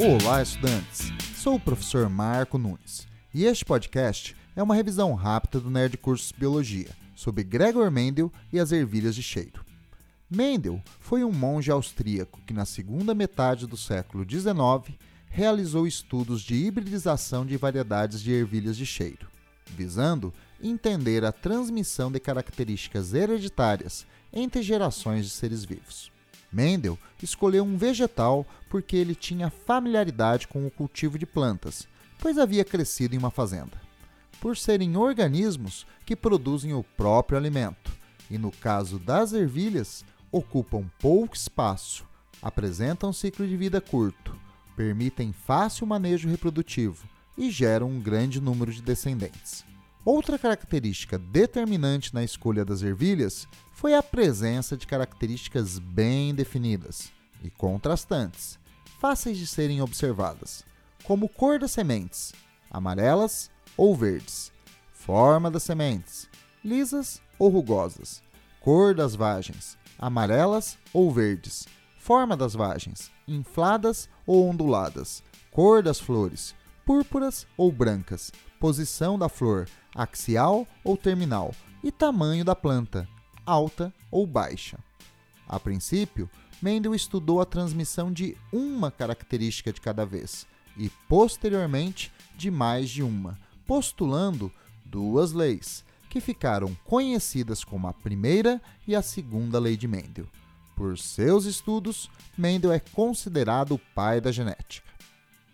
Olá, estudantes! Sou o professor Marco Nunes e este podcast é uma revisão rápida do Nerd Cursos Biologia sobre Gregor Mendel e as ervilhas de cheiro. Mendel foi um monge austríaco que, na segunda metade do século XIX, realizou estudos de hibridização de variedades de ervilhas de cheiro, visando entender a transmissão de características hereditárias entre gerações de seres vivos. Mendel escolheu um vegetal porque ele tinha familiaridade com o cultivo de plantas, pois havia crescido em uma fazenda. Por serem organismos que produzem o próprio alimento, e no caso das ervilhas, ocupam pouco espaço, apresentam um ciclo de vida curto, permitem fácil manejo reprodutivo e geram um grande número de descendentes. Outra característica determinante na escolha das ervilhas foi a presença de características bem definidas e contrastantes, fáceis de serem observadas, como cor das sementes, amarelas ou verdes, forma das sementes, lisas ou rugosas, cor das vagens, amarelas ou verdes, forma das vagens, infladas ou onduladas, cor das flores, púrpuras ou brancas, posição da flor, axial ou terminal, e tamanho da planta, alta ou baixa. A princípio, Mendel estudou a transmissão de uma característica de cada vez e, posteriormente, de mais de uma, postulando duas leis, que ficaram conhecidas como a primeira e a segunda lei de Mendel. Por seus estudos, Mendel é considerado o pai da genética.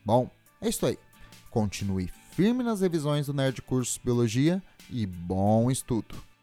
Bom, é isso aí. Continue firme nas revisões do Nerd Curso Biologia e bom estudo!